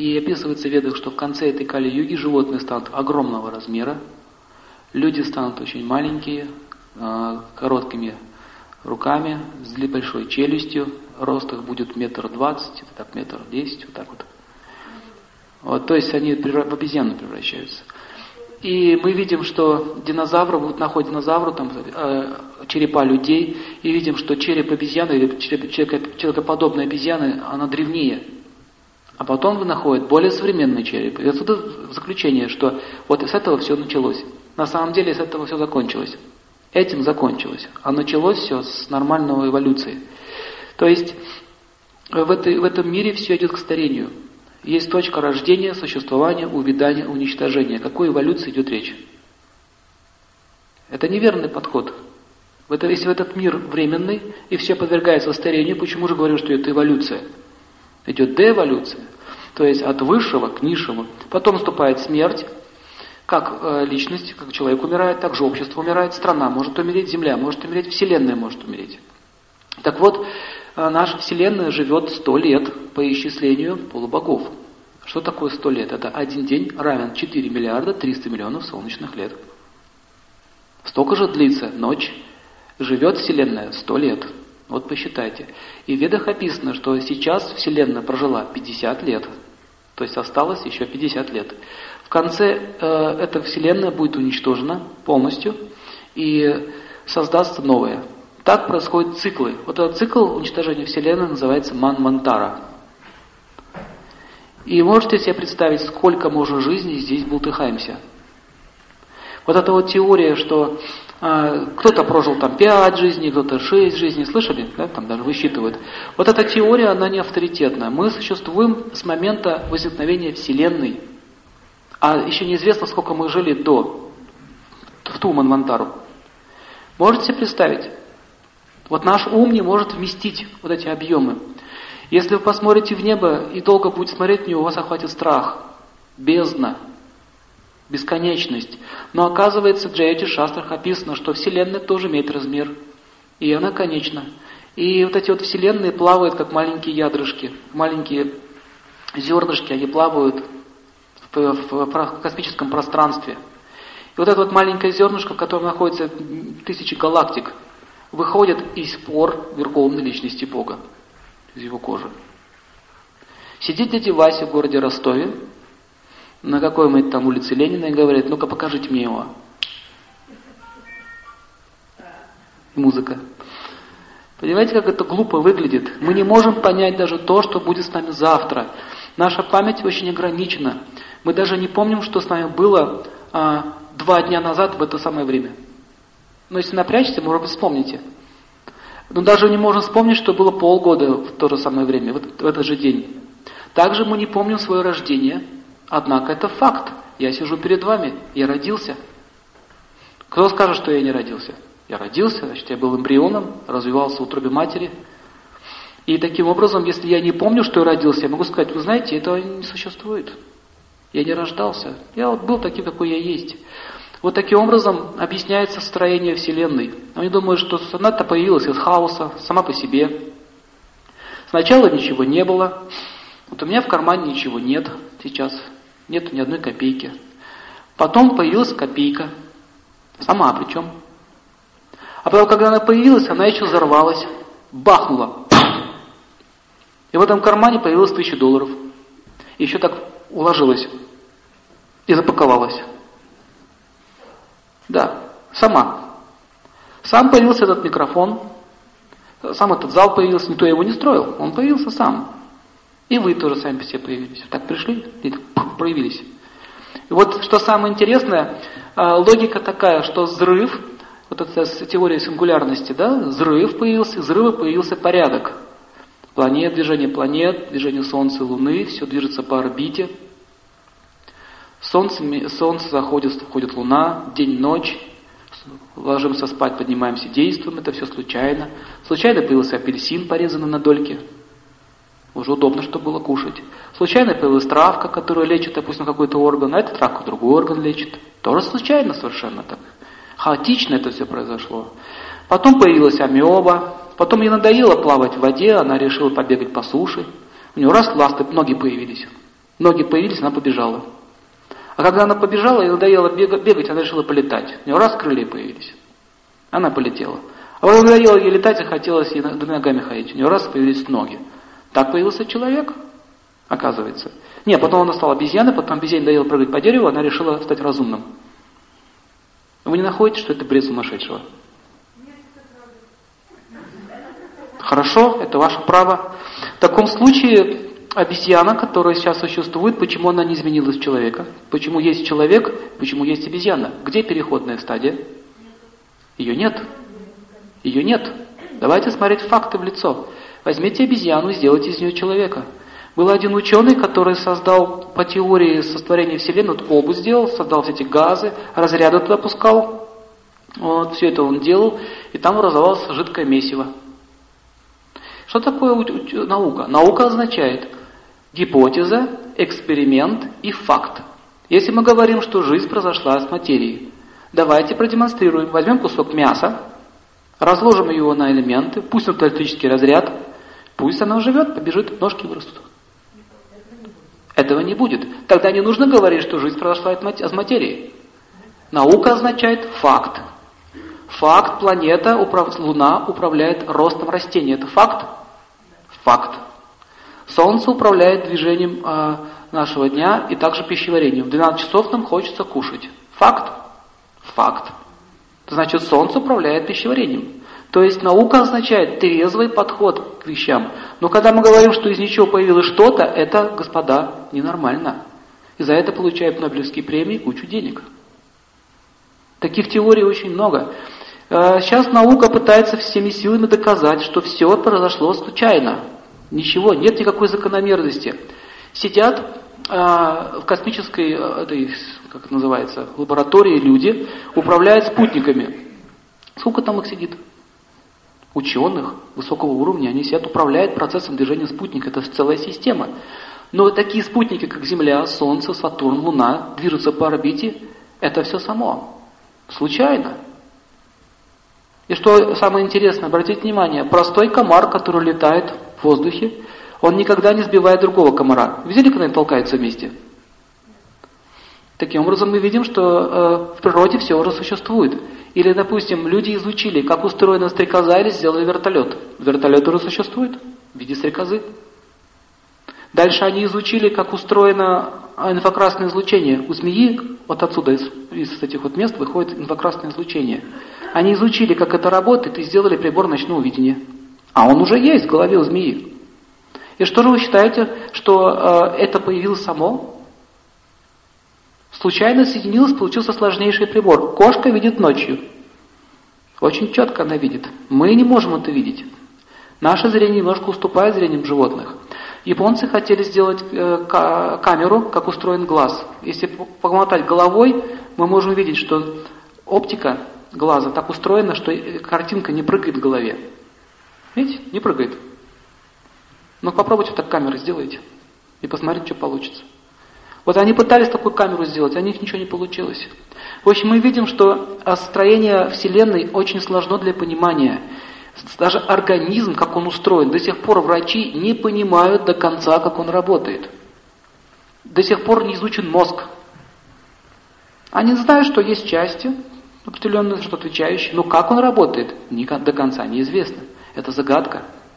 И описывается в ведах, что в конце этой Кали-юги животные станут огромного размера, люди станут очень маленькие, а, короткими руками, с большой челюстью, рост их будет метр двадцать, так метр десять, вот так вот. вот. То есть они в обезьяну превращаются. И мы видим, что динозавры, вот находят динозавры, там, э, черепа людей, и видим, что череп обезьяны, или череп, человекоподобной обезьяны, она древнее. А потом вы находят более современный череп. И отсюда заключение, что вот с этого все началось. На самом деле с этого все закончилось. Этим закончилось. А началось все с нормальной эволюции. То есть в, этой, в этом мире все идет к старению. Есть точка рождения, существования, увядания, уничтожения. О какой эволюции идет речь? Это неверный подход. В это, если в этот мир временный и все подвергается старению, почему же говорю, что это эволюция? Идет деэволюция, то есть от высшего к низшему. Потом наступает смерть, как э, личность, как человек умирает, так же общество умирает, страна может умереть, земля может умереть, вселенная может умереть. Так вот, э, наша Вселенная живет сто лет по исчислению полубогов. Что такое сто лет? Это один день равен 4 миллиарда 300 миллионов солнечных лет. Столько же длится ночь. Живет Вселенная сто лет. Вот посчитайте. И в Ведах описано, что сейчас Вселенная прожила 50 лет. То есть осталось еще 50 лет. В конце э, эта Вселенная будет уничтожена полностью и создастся новая. Так происходят циклы. Вот этот цикл уничтожения Вселенной называется Манмантара. И можете себе представить, сколько можно жизни здесь бултыхаемся. Вот эта вот теория, что кто-то прожил там пять жизней, кто-то шесть жизней, слышали? Да, там даже высчитывают. Вот эта теория, она не авторитетная. Мы существуем с момента возникновения Вселенной. А еще неизвестно, сколько мы жили до, в ту Манмантару. Можете себе представить? Вот наш ум не может вместить вот эти объемы. Если вы посмотрите в небо и долго будете смотреть у вас охватит страх, бездна, бесконечность. Но оказывается, в Джайоти Шастрах описано, что Вселенная тоже имеет размер, и она конечна. И вот эти вот Вселенные плавают, как маленькие ядрышки, маленькие зернышки, они плавают в, в, в космическом пространстве. И вот это вот маленькое зернышко, в котором находится тысячи галактик, выходят из пор Верховной Личности Бога, из его кожи. Сидит дядя Вася в городе Ростове, на какой-нибудь там улице Ленина и говорит, ну-ка покажите мне его. Музыка. Понимаете, как это глупо выглядит? Мы не можем понять даже то, что будет с нами завтра. Наша память очень ограничена. Мы даже не помним, что с нами было а, два дня назад в это самое время. Но если напрячься, может быть, вспомните. Но даже не можем вспомнить, что было полгода в то же самое время, в этот же день. Также мы не помним свое рождение, однако это факт. Я сижу перед вами, я родился. Кто скажет, что я не родился? Я родился, значит, я был эмбрионом, развивался в утробе матери. И таким образом, если я не помню, что я родился, я могу сказать, вы знаете, этого не существует. Я не рождался. Я вот был таким, какой я есть. Вот таким образом объясняется строение Вселенной. Они думают, что она-то появилась из хаоса, сама по себе. Сначала ничего не было. Вот у меня в кармане ничего нет сейчас. Нет ни одной копейки. Потом появилась копейка. Сама причем. А потом, когда она появилась, она еще взорвалась. Бахнула. И в этом кармане появилось тысяча долларов. И еще так уложилась. И запаковалась. Да, сама. Сам появился этот микрофон, сам этот зал появился, никто его не строил, он появился сам. И вы тоже сами по себе появились. Так пришли и проявились. И вот что самое интересное, а, логика такая, что взрыв, вот эта теория сингулярности, да, взрыв появился, взрыва появился порядок. Планет, движение планет, движение Солнца и Луны, все движется по орбите, Солнце, солнце заходит, входит луна, день, ночь, ложимся спать, поднимаемся, действуем, это все случайно. Случайно появился апельсин, порезанный на дольки. Уже удобно, чтобы было кушать. Случайно появилась травка, которая лечит, допустим, какой-то орган, а эта травка другой орган лечит. Тоже случайно совершенно так. Хаотично это все произошло. Потом появилась амеба, потом ей надоело плавать в воде, она решила побегать по суше. У нее раз ласты, ноги появились. Ноги появились, она побежала. А когда она побежала, ей надоело бегать, она решила полетать. У нее раз крылья появились. Она полетела. А вот надоело ей летать, захотелось ей двумя ногами ходить. У нее раз появились ноги. Так появился человек, оказывается. Не, потом она стала обезьяной, потом обезьяне надоело прыгать по дереву, она решила стать разумным. Вы не находите, что это бред сумасшедшего? Хорошо, это ваше право. В таком случае обезьяна, которая сейчас существует, почему она не изменилась в человека? Почему есть человек, почему есть обезьяна? Где переходная стадия? Ее нет. Ее нет. Давайте смотреть факты в лицо. Возьмите обезьяну и сделайте из нее человека. Был один ученый, который создал по теории сотворения Вселенной, вот обувь сделал, создал все эти газы, разряды туда пускал. Вот, все это он делал, и там образовалось жидкое месиво. Что такое наука? Наука означает гипотеза, эксперимент и факт. Если мы говорим, что жизнь произошла от материи, давайте продемонстрируем. Возьмем кусок мяса, разложим его на элементы, пусть это электрический разряд, пусть она живет, побежит, ножки вырастут. Этого не будет. Тогда не нужно говорить, что жизнь произошла от материи. Наука означает факт. Факт, планета, управ... Луна управляет ростом растений. Это факт? Факт. Солнце управляет движением э, нашего дня и также пищеварением. В 12 часов нам хочется кушать. Факт? Факт. Значит, Солнце управляет пищеварением. То есть наука означает трезвый подход к вещам. Но когда мы говорим, что из ничего появилось что-то, это, господа, ненормально. И за это получают Нобелевские премии кучу денег. Таких теорий очень много. Э, сейчас наука пытается всеми силами доказать, что все произошло случайно. Ничего, нет никакой закономерности. Сидят э, в космической, э, этой, как это называется, лаборатории люди, управляют спутниками. Сколько там их сидит? Ученых высокого уровня, они сидят, управляют процессом движения спутника. Это целая система. Но такие спутники, как Земля, Солнце, Сатурн, Луна, движутся по орбите, это все само. Случайно. И что самое интересное, обратите внимание, простой комар, который летает в воздухе, он никогда не сбивает другого комара. Видели, когда они толкаются вместе? Таким образом, мы видим, что э, в природе все уже существует. Или, допустим, люди изучили, как устроена стрекоза, или сделали вертолет. Вертолет уже существует в виде стрекозы. Дальше они изучили, как устроено инфракрасное излучение. У змеи, вот отсюда, из, из этих вот мест, выходит инфракрасное излучение. Они изучили, как это работает, и сделали прибор ночного видения. А он уже есть в голове у змеи. И что же вы считаете, что э, это появилось само? Случайно соединилось, получился сложнейший прибор. Кошка видит ночью. Очень четко она видит. Мы не можем это видеть. Наше зрение немножко уступает зрением животных. Японцы хотели сделать э, камеру, как устроен глаз. Если помотать головой, мы можем видеть, что оптика глаза так устроена, что картинка не прыгает в голове. Видите? Не прыгает. Но попробуйте так камеры сделайте и посмотрите, что получится. Вот они пытались такую камеру сделать, а у них ничего не получилось. В общем, мы видим, что строение Вселенной очень сложно для понимания. Даже организм, как он устроен, до сих пор врачи не понимают до конца, как он работает. До сих пор не изучен мозг. Они знают, что есть части, определенные, что отвечающие, но как он работает, до конца неизвестно. Это загадка.